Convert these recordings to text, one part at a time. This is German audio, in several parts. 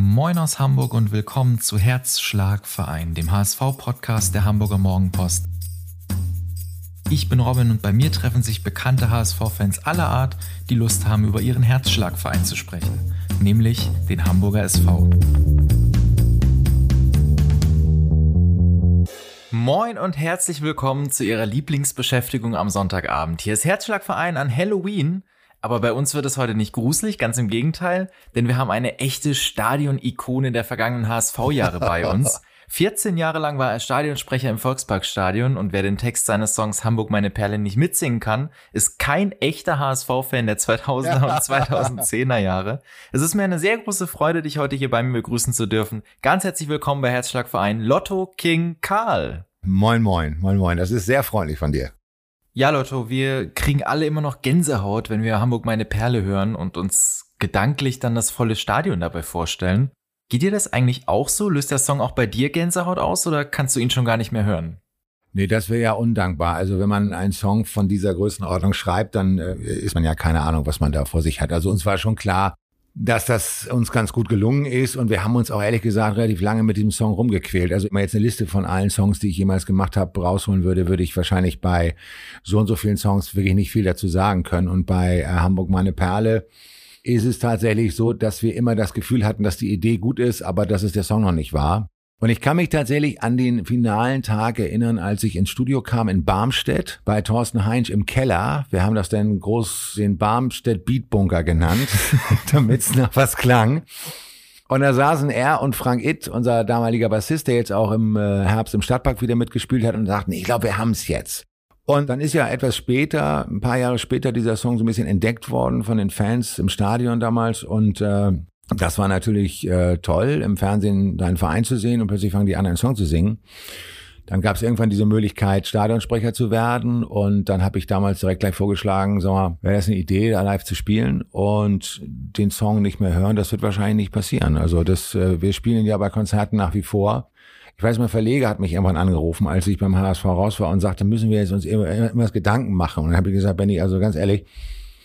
Moin aus Hamburg und willkommen zu Herzschlagverein, dem HSV-Podcast der Hamburger Morgenpost. Ich bin Robin und bei mir treffen sich bekannte HSV-Fans aller Art, die Lust haben, über ihren Herzschlagverein zu sprechen, nämlich den Hamburger SV. Moin und herzlich willkommen zu Ihrer Lieblingsbeschäftigung am Sonntagabend. Hier ist Herzschlagverein an Halloween aber bei uns wird es heute nicht gruselig, ganz im Gegenteil, denn wir haben eine echte Stadion-Ikone der vergangenen HSV-Jahre bei uns. 14 Jahre lang war er Stadionsprecher im Volksparkstadion und wer den Text seines Songs Hamburg meine Perle nicht mitsingen kann, ist kein echter HSV-Fan der 2000er und 2010er Jahre. Es ist mir eine sehr große Freude, dich heute hier bei mir begrüßen zu dürfen. Ganz herzlich willkommen bei Herzschlagverein Lotto King Karl. Moin, moin, moin, moin. Das ist sehr freundlich von dir. Ja, Lotto, wir kriegen alle immer noch Gänsehaut, wenn wir Hamburg meine Perle hören und uns gedanklich dann das volle Stadion dabei vorstellen. Geht dir das eigentlich auch so? Löst der Song auch bei dir Gänsehaut aus oder kannst du ihn schon gar nicht mehr hören? Nee, das wäre ja undankbar. Also wenn man einen Song von dieser Größenordnung schreibt, dann äh, ist man ja keine Ahnung, was man da vor sich hat. Also uns war schon klar, dass das uns ganz gut gelungen ist und wir haben uns auch ehrlich gesagt relativ lange mit diesem Song rumgequält. Also wenn man jetzt eine Liste von allen Songs, die ich jemals gemacht habe, rausholen würde, würde ich wahrscheinlich bei so und so vielen Songs wirklich nicht viel dazu sagen können. Und bei äh, Hamburg meine Perle ist es tatsächlich so, dass wir immer das Gefühl hatten, dass die Idee gut ist, aber dass es der Song noch nicht war. Und ich kann mich tatsächlich an den finalen Tag erinnern, als ich ins Studio kam in Barmstedt bei Thorsten Heinz im Keller. Wir haben das dann groß den Barmstedt Beatbunker genannt, damit es nach was klang. Und da saßen er und Frank Itt, unser damaliger Bassist, der jetzt auch im äh, Herbst im Stadtpark wieder mitgespielt hat und sagten, ich glaube, wir haben's jetzt. Und dann ist ja etwas später, ein paar Jahre später, dieser Song so ein bisschen entdeckt worden von den Fans im Stadion damals und äh, das war natürlich äh, toll, im Fernsehen deinen Verein zu sehen und plötzlich fangen die an, einen Song zu singen. Dann gab es irgendwann diese Möglichkeit, Stadionsprecher zu werden. Und dann habe ich damals direkt gleich vorgeschlagen, sag mal, wäre das eine Idee, da live zu spielen und den Song nicht mehr hören, das wird wahrscheinlich nicht passieren. Also das, äh, wir spielen ja bei Konzerten nach wie vor. Ich weiß, mein Verleger hat mich irgendwann angerufen, als ich beim HSV raus war und sagte, müssen wir jetzt uns immer, immer Gedanken machen. Und dann habe ich gesagt, Benny, also ganz ehrlich,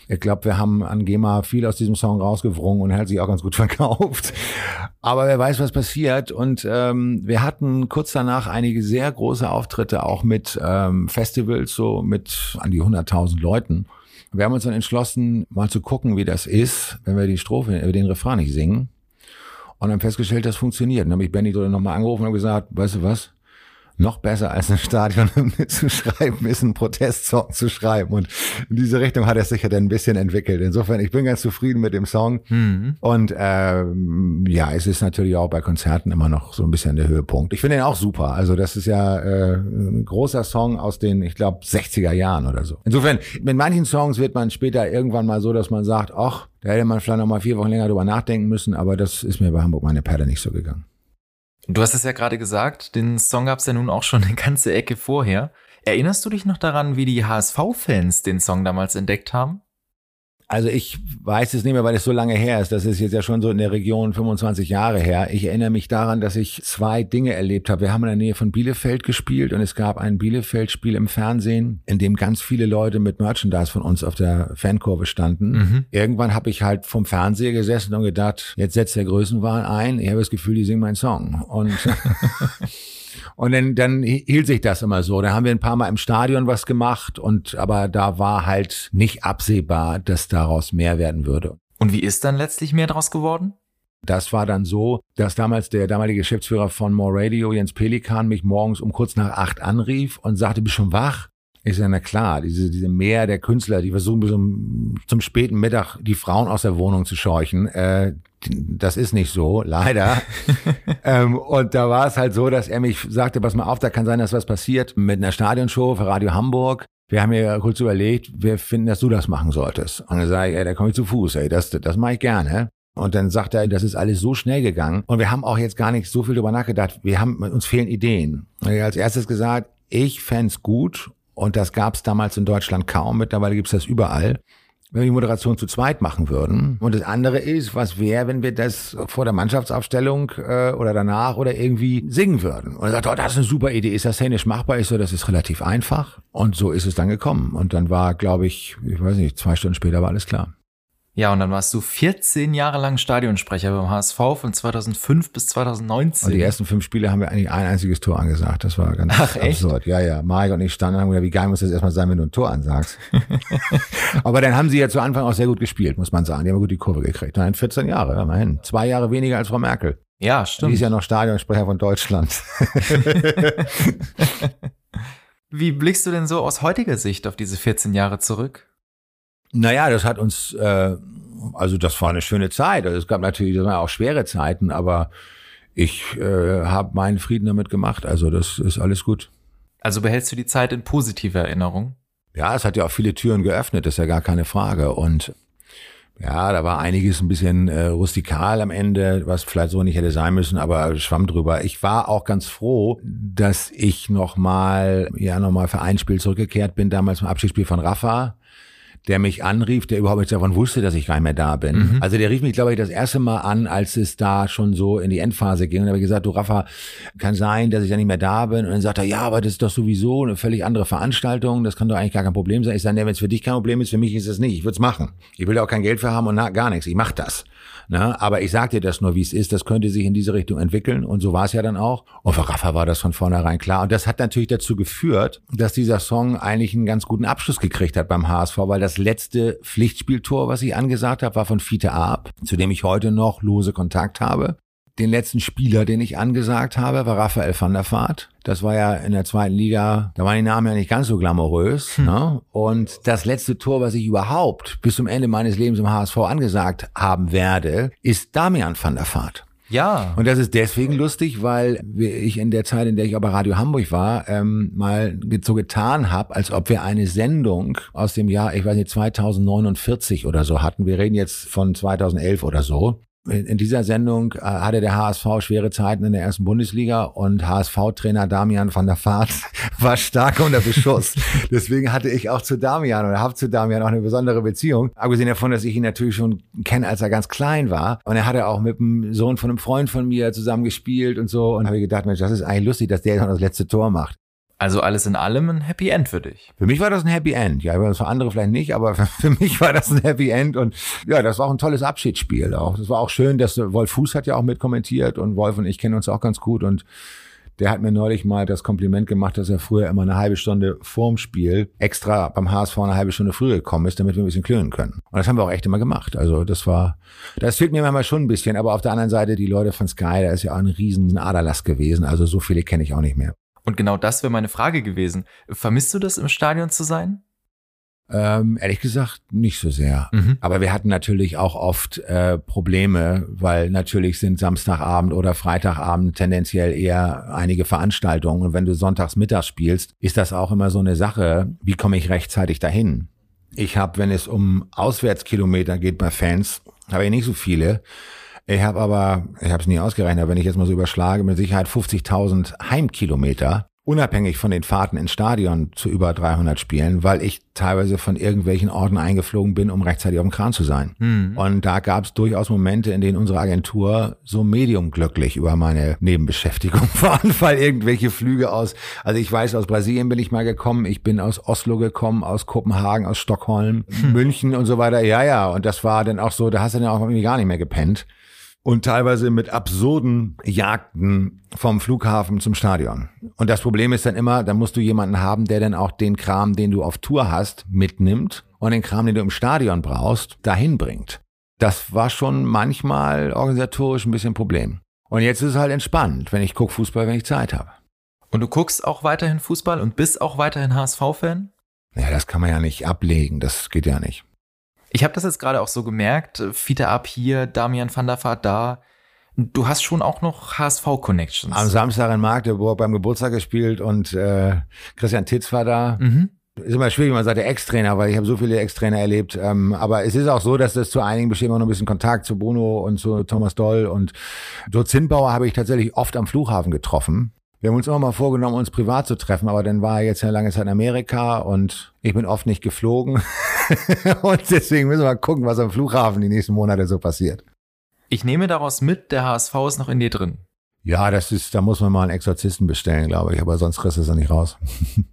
ich glaube, wir haben an GEMA viel aus diesem Song rausgewrungen und er hat sich auch ganz gut verkauft. Aber wer weiß, was passiert. Und ähm, wir hatten kurz danach einige sehr große Auftritte, auch mit ähm, Festivals, so mit an die 100.000 Leuten. Wir haben uns dann entschlossen, mal zu gucken, wie das ist, wenn wir die Strophe, äh, den Refrain nicht singen. Und haben festgestellt, das funktioniert. Dann habe ich Benny nochmal angerufen und gesagt, weißt du was? Noch besser als ein Stadion zu schreiben, ist ein Protestsong zu schreiben. Und in diese Richtung hat er sich ja dann ein bisschen entwickelt. Insofern, ich bin ganz zufrieden mit dem Song. Mhm. Und ähm, ja, es ist natürlich auch bei Konzerten immer noch so ein bisschen der Höhepunkt. Ich finde ihn auch super. Also das ist ja äh, ein großer Song aus den, ich glaube, 60er Jahren oder so. Insofern, mit manchen Songs wird man später irgendwann mal so, dass man sagt, ach, da hätte man vielleicht noch mal vier Wochen länger drüber nachdenken müssen, aber das ist mir bei Hamburg meine Perle nicht so gegangen. Du hast es ja gerade gesagt, den Song gab es ja nun auch schon eine ganze Ecke vorher. Erinnerst du dich noch daran, wie die HSV-Fans den Song damals entdeckt haben? Also ich weiß es nicht mehr, weil es so lange her ist. Das ist jetzt ja schon so in der Region 25 Jahre her. Ich erinnere mich daran, dass ich zwei Dinge erlebt habe. Wir haben in der Nähe von Bielefeld gespielt und es gab ein Bielefeld-Spiel im Fernsehen, in dem ganz viele Leute mit Merchandise von uns auf der Fankurve standen. Mhm. Irgendwann habe ich halt vom Fernseher gesessen und gedacht, jetzt setzt der Größenwahn ein. Ich habe das Gefühl, die singen meinen Song. Und Und dann, dann hielt sich das immer so. Da haben wir ein paar Mal im Stadion was gemacht und aber da war halt nicht absehbar, dass daraus mehr werden würde. Und wie ist dann letztlich mehr draus geworden? Das war dann so, dass damals der damalige Geschäftsführer von More Radio, Jens Pelikan, mich morgens um kurz nach acht anrief und sagte, bist schon wach? Ich sage, na klar, diese, diese Mehr der Künstler, die versuchen bis zum, zum späten Mittag die Frauen aus der Wohnung zu scheuchen. Äh, das ist nicht so, leider. ähm, und da war es halt so, dass er mich sagte, pass mal auf, da kann sein, dass was passiert mit einer Stadionshow für Radio Hamburg. Wir haben ja kurz überlegt, wir finden, dass du das machen solltest. Und dann sage ich, ey, da komme ich zu Fuß, ey, das, das mache ich gerne. Und dann sagt er, das ist alles so schnell gegangen. Und wir haben auch jetzt gar nicht so viel drüber nachgedacht. Wir haben, uns fehlen Ideen. Und er hat als erstes gesagt, ich fände gut, und das gab es damals in Deutschland kaum, mittlerweile gibt es das überall, wenn wir die Moderation zu zweit machen würden. Und das andere ist, was wäre, wenn wir das vor der Mannschaftsaufstellung äh, oder danach oder irgendwie singen würden. Und er sagt, oh, das ist eine super Idee. Ist das szenisch machbar? Ist so, das ist relativ einfach. Und so ist es dann gekommen. Und dann war, glaube ich, ich weiß nicht, zwei Stunden später war alles klar. Ja, und dann warst du 14 Jahre lang Stadionsprecher beim HSV von 2005 bis 2019. Und die ersten fünf Spiele haben wir eigentlich ein einziges Tor angesagt. Das war ganz Ach, echt? absurd. Ja, ja. Marek und ich standen und haben gesagt, wie geil muss das erstmal sein, wenn du ein Tor ansagst. Aber dann haben sie ja zu Anfang auch sehr gut gespielt, muss man sagen. Die haben gut die Kurve gekriegt. Nein, 14 Jahre, immerhin. Zwei Jahre weniger als Frau Merkel. ja, Die stimmt. ist ja noch Stadionsprecher von Deutschland. Wie blickst du denn so aus heutiger Sicht auf diese 14 Jahre zurück? Naja, das hat uns, äh, also das war eine schöne Zeit. Also es gab natürlich, das waren auch schwere Zeiten, aber ich äh, habe meinen Frieden damit gemacht. Also das ist alles gut. Also behältst du die Zeit in positiver Erinnerung? Ja, es hat ja auch viele Türen geöffnet, das ist ja gar keine Frage. Und ja, da war einiges ein bisschen äh, rustikal am Ende, was vielleicht so nicht hätte sein müssen, aber schwamm drüber. Ich war auch ganz froh, dass ich nochmal, ja, nochmal für ein Spiel zurückgekehrt bin, damals im Abschiedsspiel von Rafa, der mich anrief, der überhaupt nichts davon wusste, dass ich gar nicht mehr da bin. Also der rief mich, glaube ich, das erste Mal an, als es da schon so in die Endphase ging. Und da habe ich gesagt, du Rafa, kann sein, dass ich da nicht mehr da bin. Und dann sagt er, ja, aber das ist doch sowieso eine völlig andere Veranstaltung. Das kann doch eigentlich gar kein Problem sein. Ich sage, nee, wenn es für dich kein Problem ist, für mich ist es nicht. Ich würde es machen. Ich will da auch kein Geld für haben und na, gar nichts. Ich mache das. Ne? Aber ich sag dir das nur, wie es ist. Das könnte sich in diese Richtung entwickeln. Und so war es ja dann auch. Und für Rafa war das von vornherein klar. Und das hat natürlich dazu geführt, dass dieser Song eigentlich einen ganz guten Abschluss gekriegt hat beim HSV, weil das letzte Pflichtspieltor, was ich angesagt habe, war von Fiete Arp, zu dem ich heute noch lose Kontakt habe. Den letzten Spieler, den ich angesagt habe, war Raphael van der Vaart. Das war ja in der zweiten Liga, da waren die Namen ja nicht ganz so glamourös. Ne? Und das letzte Tor, was ich überhaupt bis zum Ende meines Lebens im HSV angesagt haben werde, ist Damian van der Vaart. Ja. Und das ist deswegen lustig, weil ich in der Zeit, in der ich auch bei Radio Hamburg war, ähm, mal so getan habe, als ob wir eine Sendung aus dem Jahr, ich weiß nicht, 2049 oder so hatten. Wir reden jetzt von 2011 oder so. In dieser Sendung äh, hatte der HSV schwere Zeiten in der ersten Bundesliga und HSV-Trainer Damian van der Vaart war stark unter Beschuss. Deswegen hatte ich auch zu Damian oder habe zu Damian auch eine besondere Beziehung. Abgesehen davon, dass ich ihn natürlich schon kenne, als er ganz klein war. Und er hatte auch mit dem Sohn von einem Freund von mir zusammen gespielt und so. Und habe ich gedacht, Mensch, das ist eigentlich lustig, dass der jetzt noch das letzte Tor macht. Also alles in allem ein Happy End für dich. Für mich war das ein Happy End. Ja, für andere vielleicht nicht, aber für, mich war das ein Happy End. Und ja, das war auch ein tolles Abschiedsspiel auch. Das war auch schön, dass Wolf Fuß hat ja auch mitkommentiert und Wolf und ich kennen uns auch ganz gut und der hat mir neulich mal das Kompliment gemacht, dass er früher immer eine halbe Stunde vorm Spiel extra beim HSV eine halbe Stunde früher gekommen ist, damit wir ein bisschen klönen können. Und das haben wir auch echt immer gemacht. Also das war, das fehlt mir manchmal schon ein bisschen. Aber auf der anderen Seite, die Leute von Sky, da ist ja auch ein riesen Aderlass gewesen. Also so viele kenne ich auch nicht mehr. Und genau das wäre meine Frage gewesen. Vermisst du das, im Stadion zu sein? Ähm, ehrlich gesagt, nicht so sehr. Mhm. Aber wir hatten natürlich auch oft äh, Probleme, weil natürlich sind Samstagabend oder Freitagabend tendenziell eher einige Veranstaltungen. Und wenn du sonntags mittags spielst, ist das auch immer so eine Sache, wie komme ich rechtzeitig dahin? Ich habe, wenn es um Auswärtskilometer geht bei Fans, habe ich nicht so viele. Ich habe aber, ich habe es nie ausgerechnet, aber wenn ich jetzt mal so überschlage, mit Sicherheit 50.000 Heimkilometer, unabhängig von den Fahrten ins Stadion zu über 300 Spielen, weil ich teilweise von irgendwelchen Orten eingeflogen bin, um rechtzeitig auf dem Kran zu sein. Mhm. Und da gab es durchaus Momente, in denen unsere Agentur so medium glücklich über meine Nebenbeschäftigung war, weil irgendwelche Flüge aus, also ich weiß, aus Brasilien bin ich mal gekommen, ich bin aus Oslo gekommen, aus Kopenhagen, aus Stockholm, München und so weiter. Ja, ja, und das war dann auch so, da hast du dann auch irgendwie gar nicht mehr gepennt. Und teilweise mit absurden Jagden vom Flughafen zum Stadion. Und das Problem ist dann immer, da musst du jemanden haben, der dann auch den Kram, den du auf Tour hast, mitnimmt und den Kram, den du im Stadion brauchst, dahin bringt. Das war schon manchmal organisatorisch ein bisschen ein Problem. Und jetzt ist es halt entspannt, wenn ich gucke Fußball, wenn ich Zeit habe. Und du guckst auch weiterhin Fußball und bist auch weiterhin HSV-Fan? Ja, das kann man ja nicht ablegen, das geht ja nicht. Ich habe das jetzt gerade auch so gemerkt. Fiete ab hier, Damian van der Vaart da. Du hast schon auch noch HSV-Connections. Am Samstag in Magdeburg beim Geburtstag gespielt und äh, Christian Titz war da. mhm. Ist immer schwierig, man sagt, der Ex-Trainer, weil ich habe so viele Ex-Trainer erlebt. Ähm, aber es ist auch so, dass das zu einigen besteht immer noch ein bisschen Kontakt zu Bruno und zu Thomas Doll. Und so Zinnbauer habe ich tatsächlich oft am Flughafen getroffen. Wir haben uns immer mal vorgenommen, uns privat zu treffen, aber dann war er jetzt ja lange Zeit in Amerika und ich bin oft nicht geflogen. und deswegen müssen wir mal gucken, was am Flughafen die nächsten Monate so passiert. Ich nehme daraus mit, der HSV ist noch in dir drin. Ja, das ist, da muss man mal einen Exorzisten bestellen, glaube ich, aber sonst kriegst du es ja nicht raus.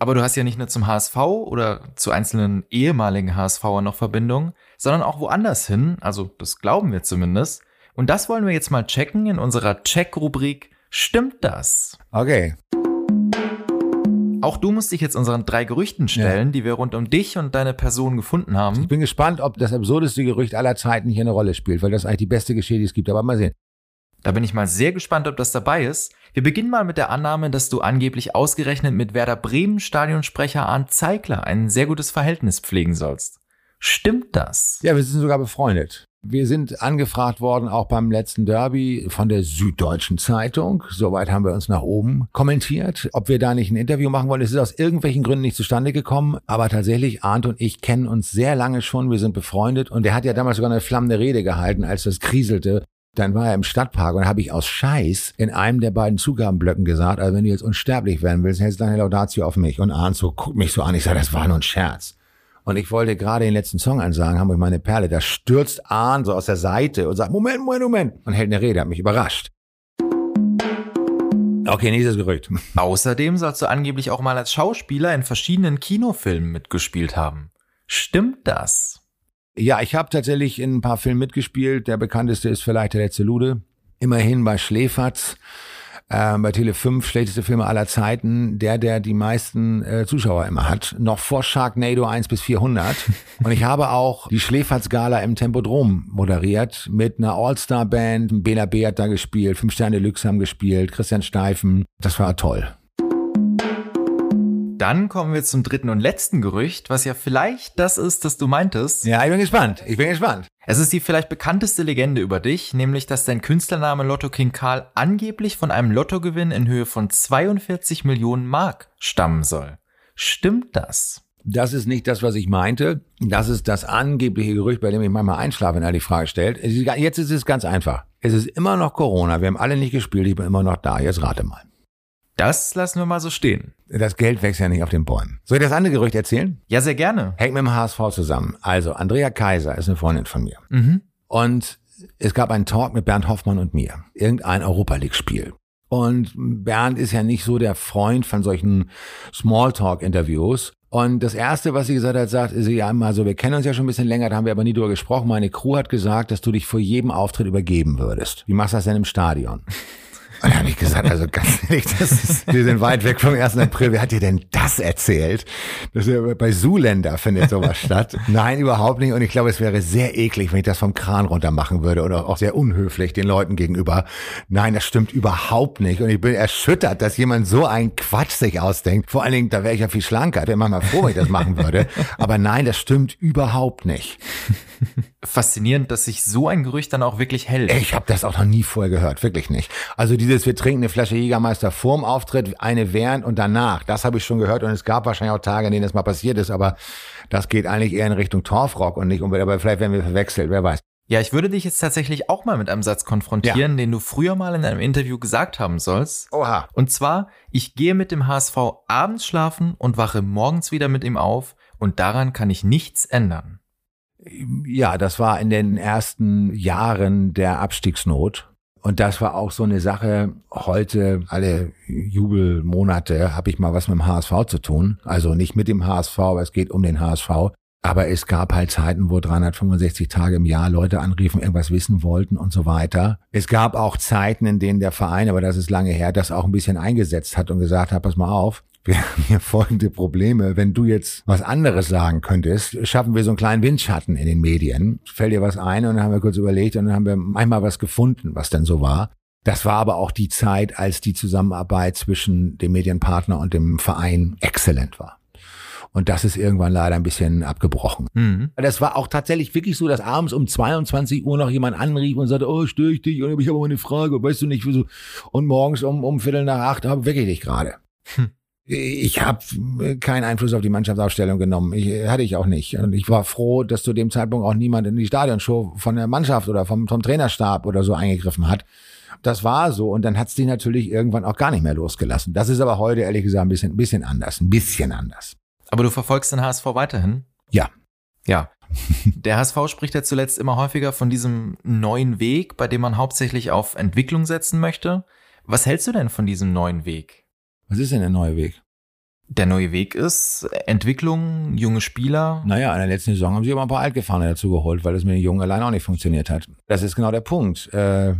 Aber du hast ja nicht nur zum HSV oder zu einzelnen ehemaligen HSVer noch Verbindungen, sondern auch woanders hin, also das glauben wir zumindest. Und das wollen wir jetzt mal checken in unserer Check-Rubrik Stimmt das? Okay. Auch du musst dich jetzt unseren drei Gerüchten stellen, ja. die wir rund um dich und deine Person gefunden haben. Ich bin gespannt, ob das absurdeste Gerücht aller Zeiten hier eine Rolle spielt, weil das eigentlich die beste Geschichte, die es gibt. Aber mal sehen. Da bin ich mal sehr gespannt, ob das dabei ist. Wir beginnen mal mit der Annahme, dass du angeblich ausgerechnet mit Werder Bremen Stadionsprecher Arndt Zeigler ein sehr gutes Verhältnis pflegen sollst. Stimmt das? Ja, wir sind sogar befreundet. Wir sind angefragt worden, auch beim letzten Derby von der Süddeutschen Zeitung. Soweit haben wir uns nach oben kommentiert. Ob wir da nicht ein Interview machen wollen, es ist aus irgendwelchen Gründen nicht zustande gekommen. Aber tatsächlich, Arndt und ich kennen uns sehr lange schon. Wir sind befreundet. Und er hat ja damals sogar eine flammende Rede gehalten, als das kriselte. Dann war er im Stadtpark und habe ich aus Scheiß in einem der beiden Zugabenblöcken gesagt, also wenn du jetzt unsterblich werden willst, hältst du deine Laudatio auf mich. Und Arndt so guckt mich so an. Ich sage, das war nur ein Scherz. Und ich wollte gerade den letzten Song ansagen, haben wir meine Perle. Da stürzt Ahn so aus der Seite und sagt, Moment, Moment, Moment. Und hält eine Rede, hat mich überrascht. Okay, nächstes Gerücht. Außerdem sollst du angeblich auch mal als Schauspieler in verschiedenen Kinofilmen mitgespielt haben. Stimmt das? Ja, ich habe tatsächlich in ein paar Filmen mitgespielt. Der bekannteste ist vielleicht der letzte Lude. Immerhin bei Schläferz äh, bei Tele 5 schlechteste Filme aller Zeiten, der, der die meisten äh, Zuschauer immer hat, noch vor Sharknado 1 bis 400. Und ich habe auch die Schläferz-Gala im Tempodrom moderiert mit einer All-Star-Band. Bela B. hat da gespielt, Fünf Sterne Lux haben gespielt, Christian Steifen. Das war toll. Dann kommen wir zum dritten und letzten Gerücht, was ja vielleicht das ist, das du meintest. Ja, ich bin gespannt. Ich bin gespannt. Es ist die vielleicht bekannteste Legende über dich, nämlich dass dein Künstlername Lotto King Karl angeblich von einem Lottogewinn in Höhe von 42 Millionen Mark stammen soll. Stimmt das? Das ist nicht das, was ich meinte. Das ist das angebliche Gerücht, bei dem ich manchmal einschlafe, wenn er die Frage stellt. Jetzt ist es ganz einfach. Es ist immer noch Corona. Wir haben alle nicht gespielt. Ich bin immer noch da. Jetzt rate mal. Das lassen wir mal so stehen. Das Geld wächst ja nicht auf den Bäumen. Soll ich das andere Gerücht erzählen? Ja, sehr gerne. Hängt mit dem HSV zusammen. Also, Andrea Kaiser ist eine Freundin von mir. Mhm. Und es gab einen Talk mit Bernd Hoffmann und mir. Irgendein Europa League-Spiel. Und Bernd ist ja nicht so der Freund von solchen Smalltalk-Interviews. Und das Erste, was sie gesagt hat, sagt, sie ja immer so, wir kennen uns ja schon ein bisschen länger, da haben wir aber nie drüber gesprochen. Meine Crew hat gesagt, dass du dich vor jedem Auftritt übergeben würdest. Wie machst du das denn im Stadion? Und da habe ich gesagt, also ganz ehrlich, das ist, wir sind weit weg vom 1. April. Wer hat dir denn das erzählt? Das ist bei Zuländer findet sowas statt. Nein, überhaupt nicht. Und ich glaube, es wäre sehr eklig, wenn ich das vom Kran runter machen würde oder auch sehr unhöflich den Leuten gegenüber. Nein, das stimmt überhaupt nicht. Und ich bin erschüttert, dass jemand so einen Quatsch sich ausdenkt. Vor allen Dingen, da wäre ich ja viel schlanker. Ich wäre manchmal froh, wenn ich das machen würde. Aber nein, das stimmt überhaupt nicht. Faszinierend, dass sich so ein Gerücht dann auch wirklich hält. Ich habe das auch noch nie vorher gehört, wirklich nicht. Also diese dieses, wir trinken eine Flasche Jägermeister vorm Auftritt, eine während und danach. Das habe ich schon gehört und es gab wahrscheinlich auch Tage, in denen das mal passiert ist, aber das geht eigentlich eher in Richtung Torfrock und nicht unbedingt, aber vielleicht werden wir verwechselt, wer weiß. Ja, ich würde dich jetzt tatsächlich auch mal mit einem Satz konfrontieren, ja. den du früher mal in einem Interview gesagt haben sollst. Oha. Und zwar, ich gehe mit dem HSV abends schlafen und wache morgens wieder mit ihm auf und daran kann ich nichts ändern. Ja, das war in den ersten Jahren der Abstiegsnot. Und das war auch so eine Sache. Heute, alle Jubelmonate, habe ich mal was mit dem HSV zu tun. Also nicht mit dem HSV, aber es geht um den HSV. Aber es gab halt Zeiten, wo 365 Tage im Jahr Leute anriefen, irgendwas wissen wollten und so weiter. Es gab auch Zeiten, in denen der Verein, aber das ist lange her, das auch ein bisschen eingesetzt hat und gesagt hat, pass mal auf, wir haben hier folgende Probleme. Wenn du jetzt was anderes sagen könntest, schaffen wir so einen kleinen Windschatten in den Medien. Fällt dir was ein und dann haben wir kurz überlegt und dann haben wir manchmal was gefunden, was denn so war. Das war aber auch die Zeit, als die Zusammenarbeit zwischen dem Medienpartner und dem Verein exzellent war. Und das ist irgendwann leider ein bisschen abgebrochen. Mhm. Das war auch tatsächlich wirklich so, dass abends um 22 Uhr noch jemand anrief und sagte, oh, störe ich dich? Und ich habe aber eine Frage, weißt du nicht, wieso? Und morgens um, um Viertel nach acht habe wecke ich dich gerade. Hm. Ich habe keinen Einfluss auf die Mannschaftsaufstellung genommen. Ich, hatte ich auch nicht. Und ich war froh, dass zu dem Zeitpunkt auch niemand in die Stadionshow von der Mannschaft oder vom, vom Trainerstab oder so eingegriffen hat. Das war so. Und dann hat es die natürlich irgendwann auch gar nicht mehr losgelassen. Das ist aber heute ehrlich gesagt ein bisschen, ein bisschen anders. Ein bisschen anders. Aber du verfolgst den HSV weiterhin? Ja. Ja. Der HSV spricht ja zuletzt immer häufiger von diesem neuen Weg, bei dem man hauptsächlich auf Entwicklung setzen möchte. Was hältst du denn von diesem neuen Weg? Was ist denn der neue Weg? der neue Weg ist Entwicklung, junge Spieler. Naja, in der letzten Saison haben sie aber ein paar Altgefahrene dazu geholt, weil es mit den Jungen allein auch nicht funktioniert hat. Das ist genau der Punkt. Äh,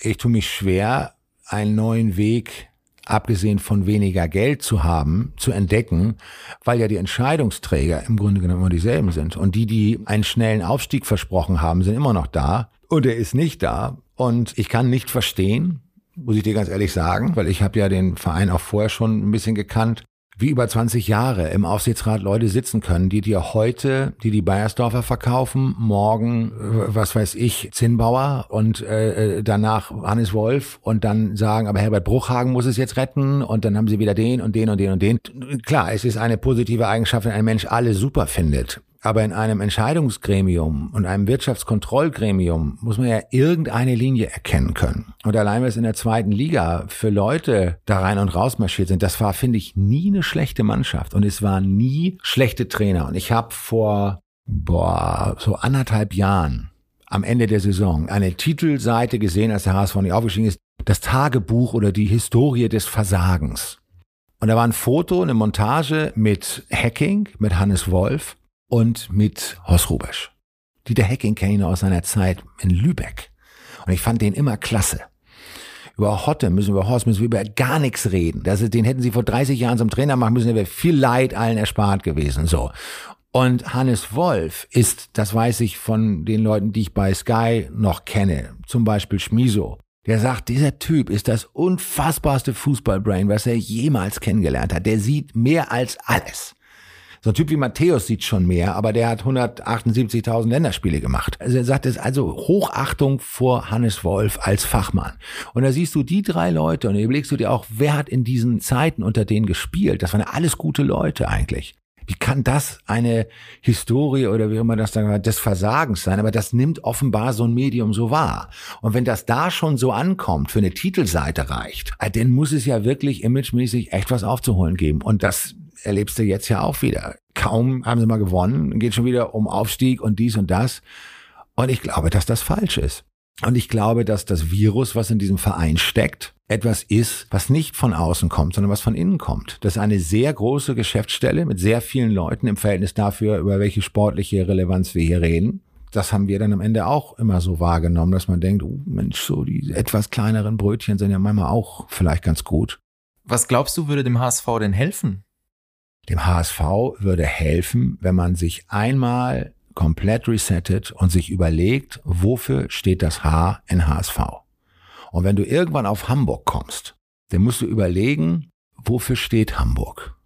ich tue mich schwer, einen neuen Weg abgesehen von weniger Geld zu haben, zu entdecken, weil ja die Entscheidungsträger im Grunde genommen immer dieselben sind. Und die, die einen schnellen Aufstieg versprochen haben, sind immer noch da. Und er ist nicht da. Und ich kann nicht verstehen, muss ich dir ganz ehrlich sagen, weil ich habe ja den Verein auch vorher schon ein bisschen gekannt, wie über 20 Jahre im Aufsichtsrat Leute sitzen können, die dir heute, die die Bayersdorfer verkaufen, morgen, äh, was weiß ich, Zinnbauer und äh, äh, danach Hannes Wolf und dann sagen, aber Herbert Bruchhagen muss es jetzt retten und dann haben sie wieder den und den und den und den. Klar, es ist eine positive Eigenschaft, wenn ein Mensch alle super findet. Aber in einem Entscheidungsgremium und einem Wirtschaftskontrollgremium muss man ja irgendeine Linie erkennen können. Und allein was in der zweiten Liga für Leute da rein und raus marschiert sind, das war, finde ich, nie eine schlechte Mannschaft und es waren nie schlechte Trainer. Und ich habe vor boah, so anderthalb Jahren am Ende der Saison eine Titelseite gesehen, als der HSV nicht aufgestiegen ist, das Tagebuch oder die Historie des Versagens. Und da war ein Foto, eine Montage mit Hacking, mit Hannes Wolf und mit Horst Rubesch. Dieter Hecking kenne ich aus seiner Zeit in Lübeck. Und ich fand den immer klasse. Über Hotte müssen wir, über Horst müssen wir über gar nichts reden. Das ist, den hätten sie vor 30 Jahren zum Trainer machen müssen, der wäre viel Leid allen erspart gewesen, so. Und Hannes Wolf ist, das weiß ich von den Leuten, die ich bei Sky noch kenne, zum Beispiel Schmiso, der sagt, dieser Typ ist das unfassbarste Fußballbrain, was er jemals kennengelernt hat. Der sieht mehr als alles. So ein Typ wie Matthäus sieht schon mehr, aber der hat 178.000 Länderspiele gemacht. Also er sagt es also Hochachtung vor Hannes Wolf als Fachmann. Und da siehst du die drei Leute und überlegst du dir auch, wer hat in diesen Zeiten unter denen gespielt? Das waren alles gute Leute eigentlich. Wie kann das eine Historie oder wie immer das dann des Versagens sein? Aber das nimmt offenbar so ein Medium so wahr. Und wenn das da schon so ankommt, für eine Titelseite reicht, äh, dann muss es ja wirklich imagemäßig echt was aufzuholen geben. Und das erlebst du jetzt ja auch wieder. Kaum haben sie mal gewonnen, geht schon wieder um Aufstieg und dies und das. Und ich glaube, dass das falsch ist. Und ich glaube, dass das Virus, was in diesem Verein steckt, etwas ist, was nicht von außen kommt, sondern was von innen kommt. Das ist eine sehr große Geschäftsstelle mit sehr vielen Leuten im Verhältnis dafür, über welche sportliche Relevanz wir hier reden. Das haben wir dann am Ende auch immer so wahrgenommen, dass man denkt, oh Mensch, so die etwas kleineren Brötchen sind ja manchmal auch vielleicht ganz gut. Was glaubst du, würde dem HSV denn helfen? Dem HSV würde helfen, wenn man sich einmal komplett resettet und sich überlegt, wofür steht das H in HSV. Und wenn du irgendwann auf Hamburg kommst, dann musst du überlegen, wofür steht Hamburg.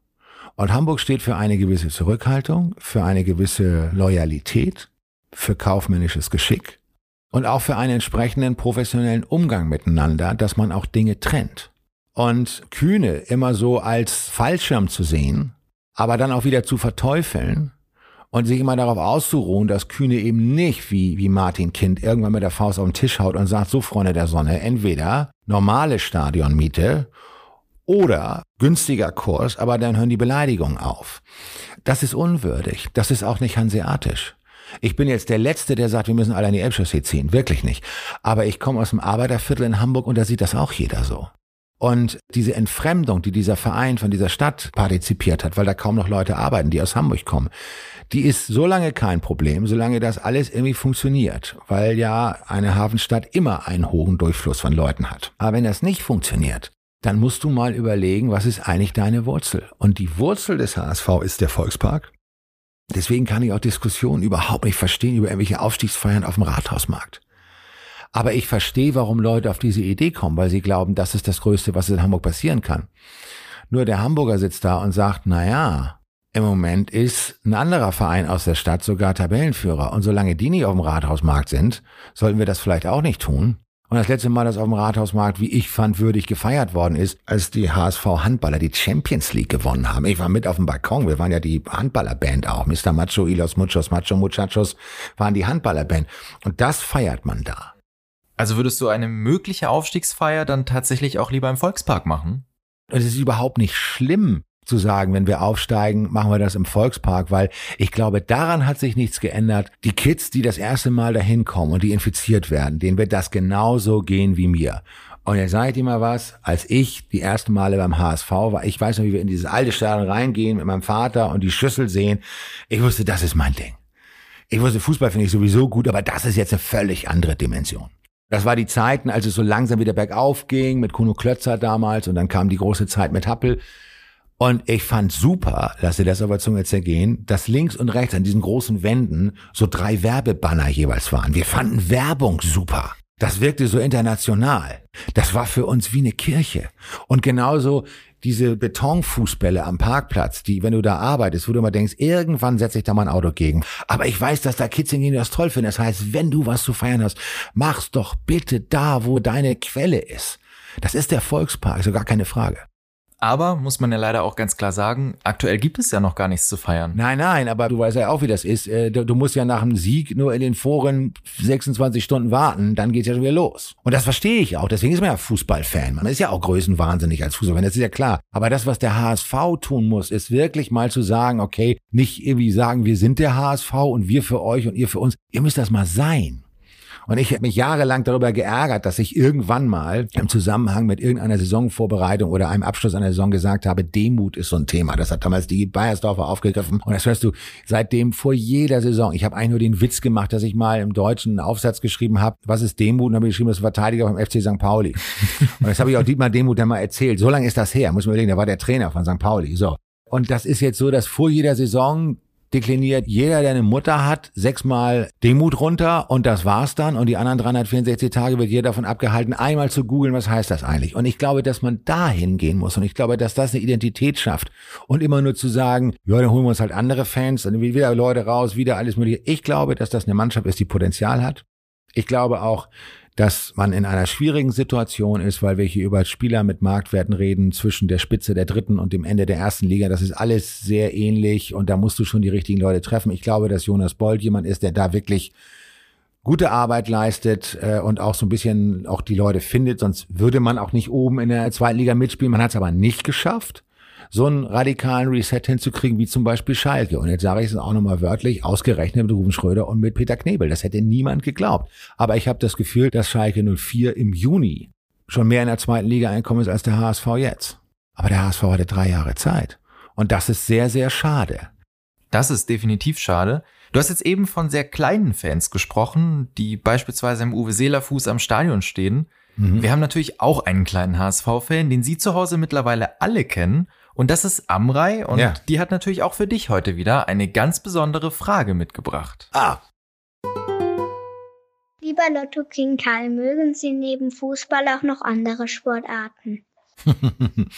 Und Hamburg steht für eine gewisse Zurückhaltung, für eine gewisse Loyalität, für kaufmännisches Geschick und auch für einen entsprechenden professionellen Umgang miteinander, dass man auch Dinge trennt. Und Kühne immer so als Fallschirm zu sehen, aber dann auch wieder zu verteufeln und sich immer darauf auszuruhen, dass Kühne eben nicht wie, wie Martin Kind irgendwann mit der Faust auf den Tisch haut und sagt, so Freunde der Sonne, entweder normale Stadionmiete oder günstiger Kurs, aber dann hören die Beleidigungen auf. Das ist unwürdig. Das ist auch nicht hanseatisch. Ich bin jetzt der Letzte, der sagt, wir müssen alle an die Elbchaussee ziehen. Wirklich nicht. Aber ich komme aus dem Arbeiterviertel in Hamburg und da sieht das auch jeder so. Und diese Entfremdung, die dieser Verein von dieser Stadt partizipiert hat, weil da kaum noch Leute arbeiten, die aus Hamburg kommen, die ist so lange kein Problem, solange das alles irgendwie funktioniert, weil ja eine Hafenstadt immer einen hohen Durchfluss von Leuten hat. Aber wenn das nicht funktioniert, dann musst du mal überlegen, was ist eigentlich deine Wurzel? Und die Wurzel des HSV ist der Volkspark. Deswegen kann ich auch Diskussionen überhaupt nicht verstehen über irgendwelche Aufstiegsfeiern auf dem Rathausmarkt. Aber ich verstehe, warum Leute auf diese Idee kommen, weil sie glauben, das ist das Größte, was in Hamburg passieren kann. Nur der Hamburger sitzt da und sagt, na ja, im Moment ist ein anderer Verein aus der Stadt sogar Tabellenführer. Und solange die nicht auf dem Rathausmarkt sind, sollten wir das vielleicht auch nicht tun. Und das letzte Mal, dass auf dem Rathausmarkt, wie ich fand, würdig gefeiert worden ist, als die HSV Handballer die Champions League gewonnen haben. Ich war mit auf dem Balkon. Wir waren ja die Handballerband auch. Mr. Macho, Ilos Muchos, Macho Muchachos waren die Handballerband. Und das feiert man da. Also würdest du eine mögliche Aufstiegsfeier dann tatsächlich auch lieber im Volkspark machen? Es ist überhaupt nicht schlimm zu sagen, wenn wir aufsteigen, machen wir das im Volkspark, weil ich glaube, daran hat sich nichts geändert. Die Kids, die das erste Mal dahin kommen und die infiziert werden, denen wird das genauso gehen wie mir. Und jetzt sage ich dir mal was, als ich die ersten Male beim HSV war, ich weiß noch, wie wir in dieses alte Stadion reingehen mit meinem Vater und die Schüssel sehen, ich wusste, das ist mein Ding. Ich wusste, Fußball finde ich sowieso gut, aber das ist jetzt eine völlig andere Dimension. Das war die Zeiten, als es so langsam wieder bergauf ging, mit Kuno Klötzer damals und dann kam die große Zeit mit Happel. Und ich fand super, lass dir das aber Zunge zergehen, dass links und rechts an diesen großen Wänden so drei Werbebanner jeweils waren. Wir fanden Werbung super. Das wirkte so international. Das war für uns wie eine Kirche. Und genauso diese Betonfußbälle am Parkplatz, die, wenn du da arbeitest, wo du immer denkst, irgendwann setze ich da mal ein Auto gegen. Aber ich weiß, dass da Kids die das toll finden. Das heißt, wenn du was zu feiern hast, mach's doch bitte da, wo deine Quelle ist. Das ist der Volkspark, so gar keine Frage. Aber, muss man ja leider auch ganz klar sagen, aktuell gibt es ja noch gar nichts zu feiern. Nein, nein, aber du weißt ja auch, wie das ist. Äh, du, musst ja nach einem Sieg nur in den Foren 26 Stunden warten, dann geht's ja schon wieder los. Und das verstehe ich auch. Deswegen ist man ja Fußballfan. Man ist ja auch größenwahnsinnig als Fußballfan, das ist ja klar. Aber das, was der HSV tun muss, ist wirklich mal zu sagen, okay, nicht irgendwie sagen, wir sind der HSV und wir für euch und ihr für uns. Ihr müsst das mal sein. Und ich habe mich jahrelang darüber geärgert, dass ich irgendwann mal im Zusammenhang mit irgendeiner Saisonvorbereitung oder einem Abschluss einer Saison gesagt habe, Demut ist so ein Thema. Das hat damals die Bayersdorfer aufgegriffen. Und das hörst du seitdem vor jeder Saison. Ich habe eigentlich nur den Witz gemacht, dass ich mal im Deutschen einen Aufsatz geschrieben habe, was ist Demut? Und habe ich geschrieben, das ist Verteidiger beim FC St. Pauli. Und das habe ich auch Dietmar Demut dann mal erzählt. So lange ist das her, muss man überlegen, der war der Trainer von St. Pauli. So. Und das ist jetzt so, dass vor jeder Saison dekliniert jeder, der eine Mutter hat, sechsmal Demut runter und das war's dann. Und die anderen 364 Tage wird jeder davon abgehalten, einmal zu googeln, was heißt das eigentlich? Und ich glaube, dass man da hingehen muss. Und ich glaube, dass das eine Identität schafft. Und immer nur zu sagen, ja, dann holen wir uns halt andere Fans, dann wieder Leute raus, wieder alles mögliche. Ich glaube, dass das eine Mannschaft ist, die Potenzial hat. Ich glaube auch, dass man in einer schwierigen Situation ist, weil wir hier über Spieler mit Marktwerten reden zwischen der Spitze der dritten und dem Ende der ersten Liga. Das ist alles sehr ähnlich und da musst du schon die richtigen Leute treffen. Ich glaube, dass Jonas Bold jemand ist, der da wirklich gute Arbeit leistet äh, und auch so ein bisschen auch die Leute findet, sonst würde man auch nicht oben in der zweiten Liga mitspielen. Man hat es aber nicht geschafft so einen radikalen Reset hinzukriegen, wie zum Beispiel Schalke. Und jetzt sage ich es auch nochmal wörtlich, ausgerechnet mit Ruben Schröder und mit Peter Knebel. Das hätte niemand geglaubt. Aber ich habe das Gefühl, dass Schalke 04 im Juni schon mehr in der zweiten Liga einkommen ist als der HSV jetzt. Aber der HSV hatte drei Jahre Zeit. Und das ist sehr, sehr schade. Das ist definitiv schade. Du hast jetzt eben von sehr kleinen Fans gesprochen, die beispielsweise im Uwe Seeler Fuß am Stadion stehen. Mhm. Wir haben natürlich auch einen kleinen HSV-Fan, den Sie zu Hause mittlerweile alle kennen und das ist Amrei und ja. die hat natürlich auch für dich heute wieder eine ganz besondere Frage mitgebracht. Ah. Lieber Lotto King Karl, mögen Sie neben Fußball auch noch andere Sportarten?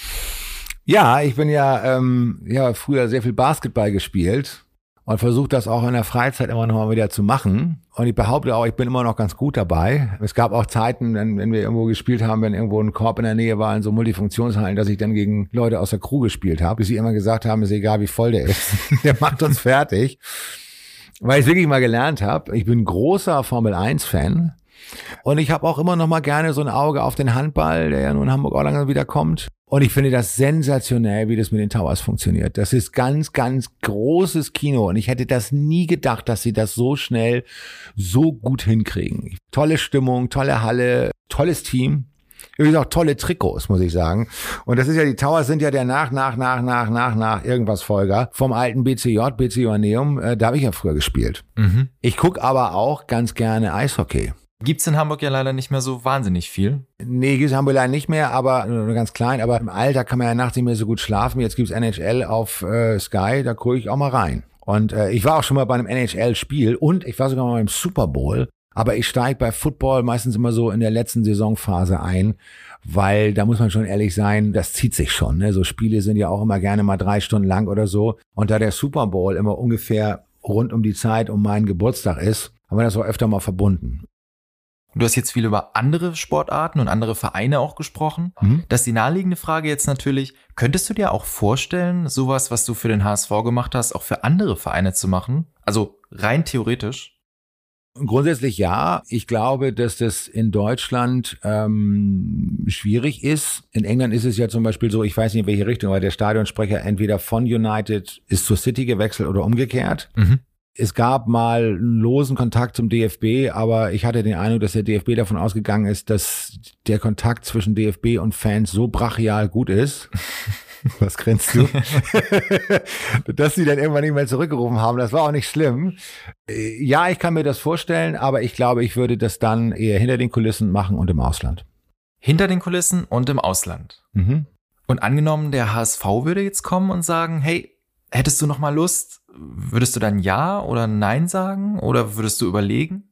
ja, ich bin ja, ähm, ja früher sehr viel Basketball gespielt und versuche das auch in der Freizeit immer noch mal wieder zu machen. Und ich behaupte auch, ich bin immer noch ganz gut dabei. Es gab auch Zeiten, wenn, wenn wir irgendwo gespielt haben, wenn irgendwo ein Korb in der Nähe war, in so Multifunktionshallen, dass ich dann gegen Leute aus der Crew gespielt habe, bis sie immer gesagt haben, ist egal, wie voll der ist. der macht uns fertig. Weil ich wirklich mal gelernt habe, ich bin großer Formel 1-Fan. Und ich habe auch immer noch mal gerne so ein Auge auf den Handball, der ja nun in Hamburg auch langsam wieder kommt. Und ich finde das sensationell, wie das mit den Towers funktioniert. Das ist ganz, ganz großes Kino. Und ich hätte das nie gedacht, dass sie das so schnell so gut hinkriegen. Tolle Stimmung, tolle Halle, tolles Team. Übrigens auch tolle Trikots, muss ich sagen. Und das ist ja, die Towers sind ja der nach, nach, nach, nach, nach, nach irgendwas Folger vom alten BCJ, BC Joanneum. Äh, da habe ich ja früher gespielt. Mhm. Ich guck aber auch ganz gerne Eishockey. Gibt's in Hamburg ja leider nicht mehr so wahnsinnig viel. Nee, gibt's in Hamburg leider nicht mehr, aber nur ganz klein. Aber im Alter kann man ja nachts nicht mehr so gut schlafen. Jetzt gibt's NHL auf äh, Sky, da gucke ich auch mal rein. Und äh, ich war auch schon mal bei einem NHL-Spiel und ich war sogar mal beim Super Bowl. Aber ich steige bei Football meistens immer so in der letzten Saisonphase ein, weil da muss man schon ehrlich sein, das zieht sich schon. Ne? So Spiele sind ja auch immer gerne mal drei Stunden lang oder so. Und da der Super Bowl immer ungefähr rund um die Zeit um meinen Geburtstag ist, haben wir das auch öfter mal verbunden. Du hast jetzt viel über andere Sportarten und andere Vereine auch gesprochen. Mhm. Das ist die naheliegende Frage jetzt natürlich, könntest du dir auch vorstellen, sowas, was du für den HSV gemacht hast, auch für andere Vereine zu machen? Also rein theoretisch? Grundsätzlich ja. Ich glaube, dass das in Deutschland ähm, schwierig ist. In England ist es ja zum Beispiel so, ich weiß nicht in welche Richtung, aber der Stadionsprecher entweder von United ist zur City gewechselt oder umgekehrt. Mhm Es gab mal einen losen Kontakt zum DFB, aber ich hatte den Eindruck, dass der DFB davon ausgegangen ist, dass der Kontakt zwischen DFB und Fans so brachial gut ist. Was grinst du? dass sie dann irgendwann nicht mehr zurückgerufen haben. Das war auch nicht schlimm. Äh, ja, ich kann mir das vorstellen, aber ich glaube, ich würde das dann eher hinter den Kulissen machen und im Ausland. Hinter den Kulissen und im Ausland. Mhm. Und angenommen, der HSV würde jetzt kommen und sagen, hey, hättest du noch mal Lust? Würdest du dann Ja oder Nein sagen oder würdest du überlegen?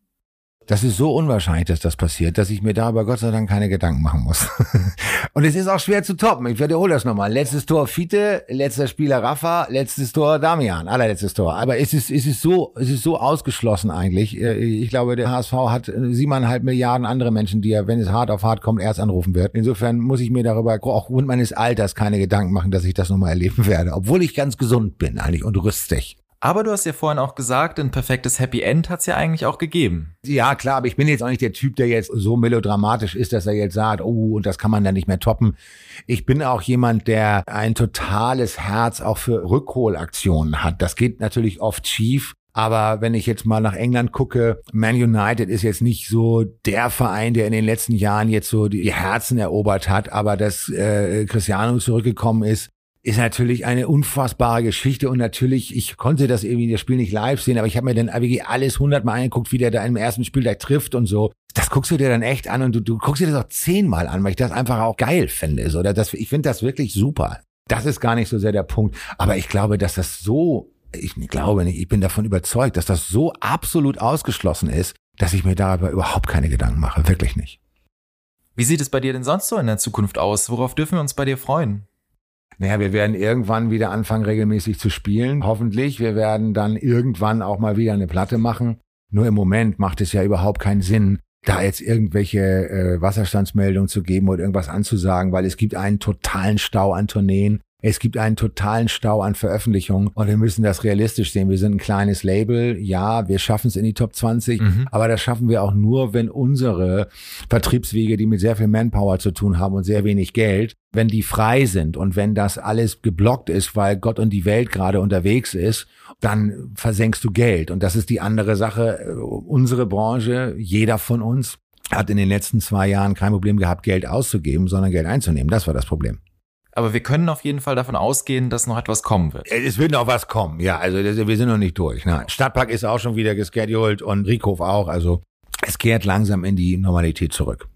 Das ist so unwahrscheinlich, dass das passiert, dass ich mir darüber Gott sei Dank keine Gedanken machen muss. und es ist auch schwer zu toppen. Ich wiederhole das nochmal. Letztes Tor Fiete, letzter Spieler Rafa, letztes Tor Damian, allerletztes Tor. Aber es ist, es ist so, es ist so ausgeschlossen eigentlich. Äh, ich glaube, der HSV hat siebeneinhalb Milliarden andere Menschen, die er, wenn es hart auf hart kommt, erst anrufen wird. Insofern muss ich mir darüber auch aufgrund meines Alters keine Gedanken machen, dass ich das nochmal erleben werde. Obwohl ich ganz gesund bin eigentlich und rüstig. Aber du hast ja vorhin auch gesagt, ein perfektes Happy End hat es ja eigentlich auch gegeben. Ja, klar, aber ich bin jetzt auch nicht der Typ, der jetzt so melodramatisch ist, dass er jetzt sagt, oh, und das kann man dann nicht mehr toppen. Ich bin auch jemand, der ein totales Herz auch für Rückholaktionen hat. Das geht natürlich oft schief. Aber wenn ich jetzt mal nach England gucke, Man United ist jetzt nicht so der Verein, der in den letzten Jahren jetzt so die Herzen erobert hat, aber dass äh, Cristiano zurückgekommen ist, ist natürlich eine unfassbare Geschichte und natürlich, ich konnte das irgendwie das Spiel nicht live sehen, aber ich habe mir dann wirklich alles hundertmal angeguckt, wie der da im ersten Spiel da trifft und so. Das guckst du dir dann echt an und du, du guckst dir das auch zehnmal an, weil ich das einfach auch geil finde. Oder das, ich finde das wirklich super. Das ist gar nicht so sehr der Punkt. Aber ich glaube, dass das so, ich glaube nicht, ich bin davon überzeugt, dass das so absolut ausgeschlossen ist, dass ich mir darüber überhaupt keine Gedanken mache. Wirklich nicht. Wie sieht es bei dir denn sonst so in der Zukunft aus? Worauf dürfen wir uns bei dir freuen? Naja, wir werden irgendwann wieder anfangen, regelmäßig zu spielen. Hoffentlich. Wir werden dann irgendwann auch mal wieder eine Platte machen. Nur im Moment macht es ja überhaupt keinen Sinn, da jetzt irgendwelche äh, Wasserstandsmeldungen zu geben oder irgendwas anzusagen, weil es gibt einen totalen Stau an Tourneen. Es gibt einen totalen Stau an Veröffentlichungen und wir müssen das realistisch sehen. Wir sind ein kleines Label. Ja, wir schaffen es in die Top 20, mhm. aber das schaffen wir auch nur, wenn unsere Vertriebswege, die mit sehr viel Manpower zu tun haben und sehr wenig Geld, wenn die frei sind und wenn das alles geblockt ist, weil Gott und die Welt gerade unterwegs ist, dann versenkst du Geld. Und das ist die andere Sache. Unsere Branche, jeder von uns, hat in den letzten zwei Jahren kein Problem gehabt, Geld auszugeben, sondern Geld einzunehmen. Das war das Problem. Aber wir können auf jeden Fall davon ausgehen, dass noch etwas kommen wird. Es wird noch was kommen, ja. Also wir sind noch nicht durch. Nein. Stadtpark ist auch schon wieder gescheduled und Riekhof auch. Also es kehrt langsam in die Normalität zurück.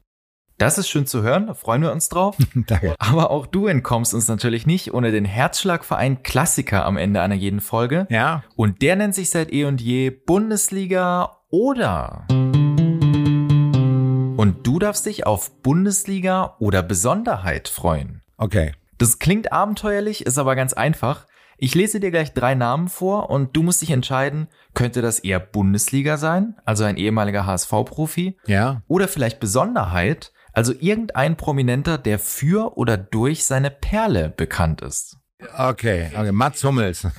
Das ist schön zu hören, da freuen wir uns drauf. Danke. Aber auch du entkommst uns natürlich nicht ohne den Herzschlagverein Klassiker am Ende einer jeden Folge. Ja. Und der nennt sich seit eh und je Bundesliga oder. Und du darfst dich auf Bundesliga oder Besonderheit freuen. Okay. Das klingt abenteuerlich, ist aber ganz einfach. Ich lese dir gleich drei Namen vor und du musst dich entscheiden, könnte das eher Bundesliga sein, also ein ehemaliger HSV-Profi? Ja. Oder vielleicht Besonderheit, also irgendein Prominenter, der für oder durch seine Perle bekannt ist. Okay, okay, Mats Hummels.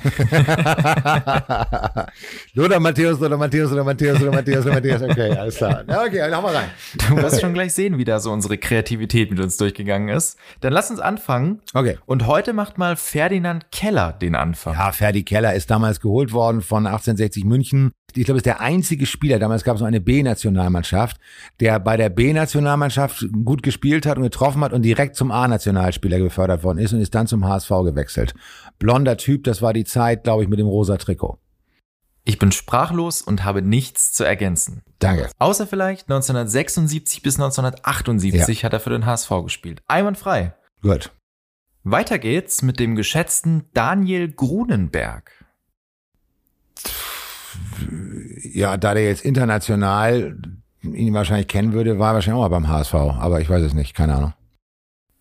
oder Matthäus, oder Matthäus, oder Matthäus, oder Matthäus, oder Matthäus. Okay, alles klar. Okay, hau mal rein. Du wirst schon gleich sehen, wie da so unsere Kreativität mit uns durchgegangen ist. Dann lass uns anfangen. Okay. Und heute macht mal Ferdinand Keller den Anfang. Ja, Ferdi Keller ist damals geholt worden von 1860 München ich glaube, ist der einzige Spieler, damals gab es noch eine B-Nationalmannschaft, der bei der B-Nationalmannschaft gut gespielt hat und getroffen hat und direkt zum A-Nationalspieler gefördert worden ist und ist dann zum HSV gewechselt. Blonder Typ, das war die Zeit, glaube ich, mit dem rosa Trikot. Ich bin sprachlos und habe nichts zu ergänzen. Danke. Außer vielleicht 1976 bis 1978 ja. hat er für den HSV gespielt. Einwandfrei. Gut. Weiter geht's mit dem geschätzten Daniel Grunenberg ja, da der jetzt international ihn wahrscheinlich kennen würde, war er wahrscheinlich auch mal beim HSV. Aber ich weiß es nicht, keine Ahnung.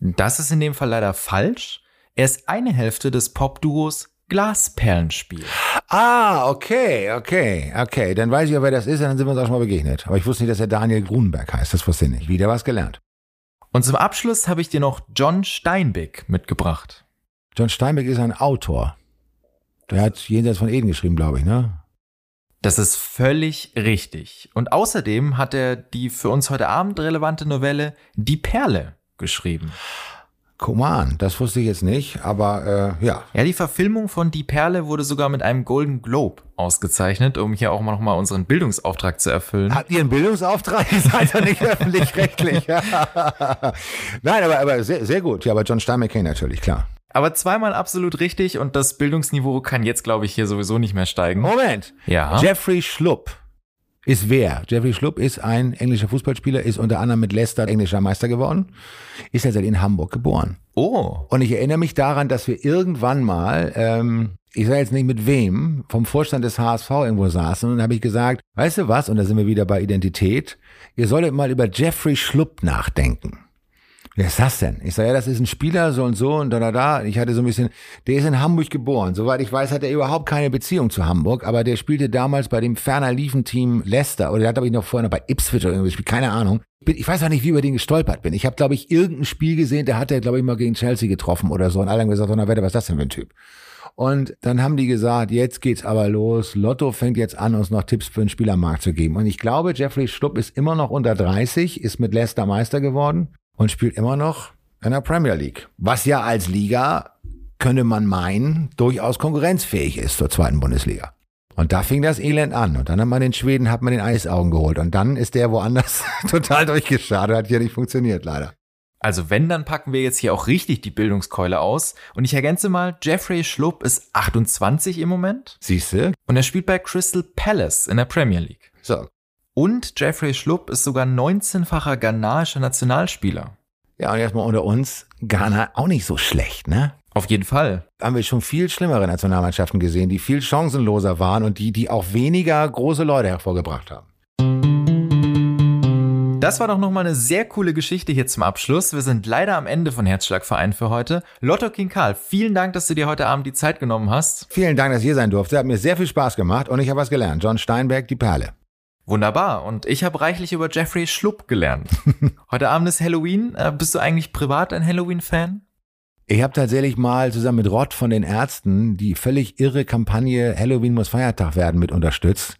Das ist in dem Fall leider falsch. Er ist eine Hälfte des Popduos Glasperlenspiel. Ah, okay, okay, okay. Dann weiß ich ja, wer das ist, dann sind wir uns auch schon mal begegnet. Aber ich wusste nicht, dass er Daniel Grunberg heißt. Das wusste ich nicht. Wieder was gelernt. Und zum Abschluss habe ich dir noch John Steinbeck mitgebracht. John Steinbeck ist ein Autor. Der hat Jenseits von Eden geschrieben, glaube ich, ne? Das ist völlig richtig. Und außerdem hat er die für uns heute Abend relevante Novelle Die Perle geschrieben. Mal an, das wusste ich jetzt nicht, aber äh, ja. Ja, die Verfilmung von Die Perle wurde sogar mit einem Golden Globe ausgezeichnet, um hier auch mal nochmal unseren Bildungsauftrag zu erfüllen. Habt ihr einen Bildungsauftrag? Ihr seid ja nicht öffentlich-rechtlich. Nein, aber, aber sehr, sehr gut. Ja, aber John Steinbeck natürlich, klar. Aber zweimal absolut richtig und das Bildungsniveau kann jetzt, glaube ich, hier sowieso nicht mehr steigen. Moment. Ja. Jeffrey Schlupp ist wer? Jeffrey Schlupp ist ein englischer Fußballspieler, ist unter anderem mit Leicester englischer Meister geworden, ist also in Hamburg geboren. Oh. Und ich erinnere mich daran, dass wir irgendwann mal, ähm, ich sage jetzt nicht mit wem, vom Vorstand des HSV irgendwo saßen und dann habe ich gesagt, weißt du was, und da sind wir wieder bei Identität, ihr solltet mal über Jeffrey Schlupp nachdenken. Wer ist das denn? Ich sage, ja, das ist ein Spieler, so und so und da, da, da. Ich hatte so ein bisschen, der ist in Hamburg geboren. Soweit ich weiß, hat er überhaupt keine Beziehung zu Hamburg, aber der spielte damals bei dem ferner Liefen-Team Leicester oder der hat, glaube ich, noch vorher noch bei Ipswich oder irgendwie gespielt, keine Ahnung. Ich weiß auch nicht, wie über den gestolpert bin. Ich habe, glaube ich, irgendein Spiel gesehen, der hat er, glaube ich, mal gegen Chelsea getroffen oder so. Und alle haben gesagt, na, wette, was ist das denn für ein Typ? Und dann haben die gesagt, jetzt geht's aber los. Lotto fängt jetzt an, uns noch Tipps für den Spielermarkt zu geben. Und ich glaube, Jeffrey Schlupp ist immer noch unter 30, ist mit Leicester Meister geworden und spielt immer noch in der Premier League. Was ja als Liga, könnte man meinen, durchaus konkurrenzfähig ist zur zweiten Bundesliga. Und da fing das Elend an. Und dann hat man den Schweden, hat man den Eisaugen geholt. Und dann ist der woanders total durchgestartet. Hat hier nicht funktioniert, leider. Also wenn, dann packen wir jetzt hier auch richtig die Bildungskeule aus. Und ich ergänze mal, Jeffrey Schlupp ist 28 im Moment. Siehste? Und er spielt bei Crystal Palace in der Premier League. So. Und Jeffrey Schlupp ist sogar 19-facher ghanaischer Nationalspieler. Ja, und erstmal unter uns, Ghana auch nicht so schlecht, ne? Auf jeden Fall. Haben wir schon viel schlimmere Nationalmannschaften gesehen, die viel chancenloser waren und die, die auch weniger große Leute hervorgebracht haben. Das war doch nochmal eine sehr coole Geschichte hier zum Abschluss. Wir sind leider am Ende von Herzschlagverein für heute. Lotto King Karl, vielen Dank, dass du dir heute Abend die Zeit genommen hast. Vielen Dank, dass hier sein durfte. Hat mir sehr viel Spaß gemacht und ich habe was gelernt. John Steinberg, die Perle. Wunderbar. Und ich habe reichlich über Jeffrey Schlupp gelernt. Heute Abend ist Halloween. Äh, bist du eigentlich privat ein Halloween-Fan? Ich habe tatsächlich mal zusammen mit Rott von den Ärzten die völlig irre Kampagne Halloween muss Feiertag werden mit unterstützt.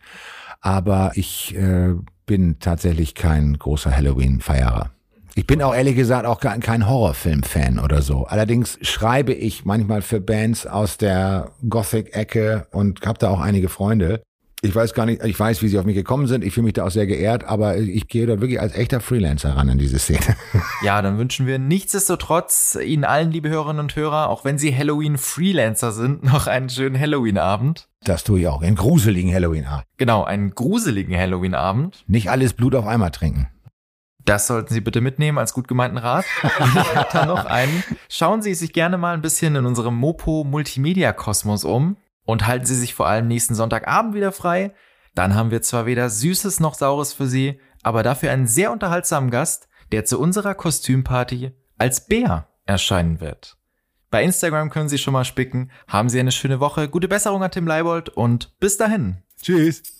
Aber ich äh, bin tatsächlich kein großer Halloween-Feierer. Ich bin auch ehrlich gesagt auch kein Horrorfilm-Fan oder so. Allerdings schreibe ich manchmal für Bands aus der Gothic-Ecke und habe da auch einige Freunde ich weiß gar nicht, ich weiß, wie sie auf mich gekommen sind. Ich fühle mich da auch sehr geehrt, aber ich gehe da wirklich als echter Freelancer ran in diese Szene. Ja, dann wünschen wir nichtsdestotrotz Ihnen allen, liebe Hörerinnen und Hörer, auch wenn Sie Halloween-Freelancer sind, noch einen schönen Halloween-Abend. Das tue ich auch, einen gruseligen Halloween-Abend. Genau, einen gruseligen Halloween-Abend. Nicht alles Blut auf einmal trinken. Das sollten Sie bitte mitnehmen als gut gemeinten Rat. Ich noch einen. Schauen Sie sich gerne mal ein bisschen in unserem Mopo Multimedia Kosmos um und halten Sie sich vor allem nächsten Sonntagabend wieder frei. Dann haben wir zwar weder Süßes noch Saures für Sie, aber dafür einen sehr unterhaltsamen Gast, der zu unserer Kostümparty als Bär erscheinen wird. Bei Instagram können Sie schon mal spicken. Haben Sie eine schöne Woche, gute Besserung an Tim Leibold und bis dahin. Tschüss.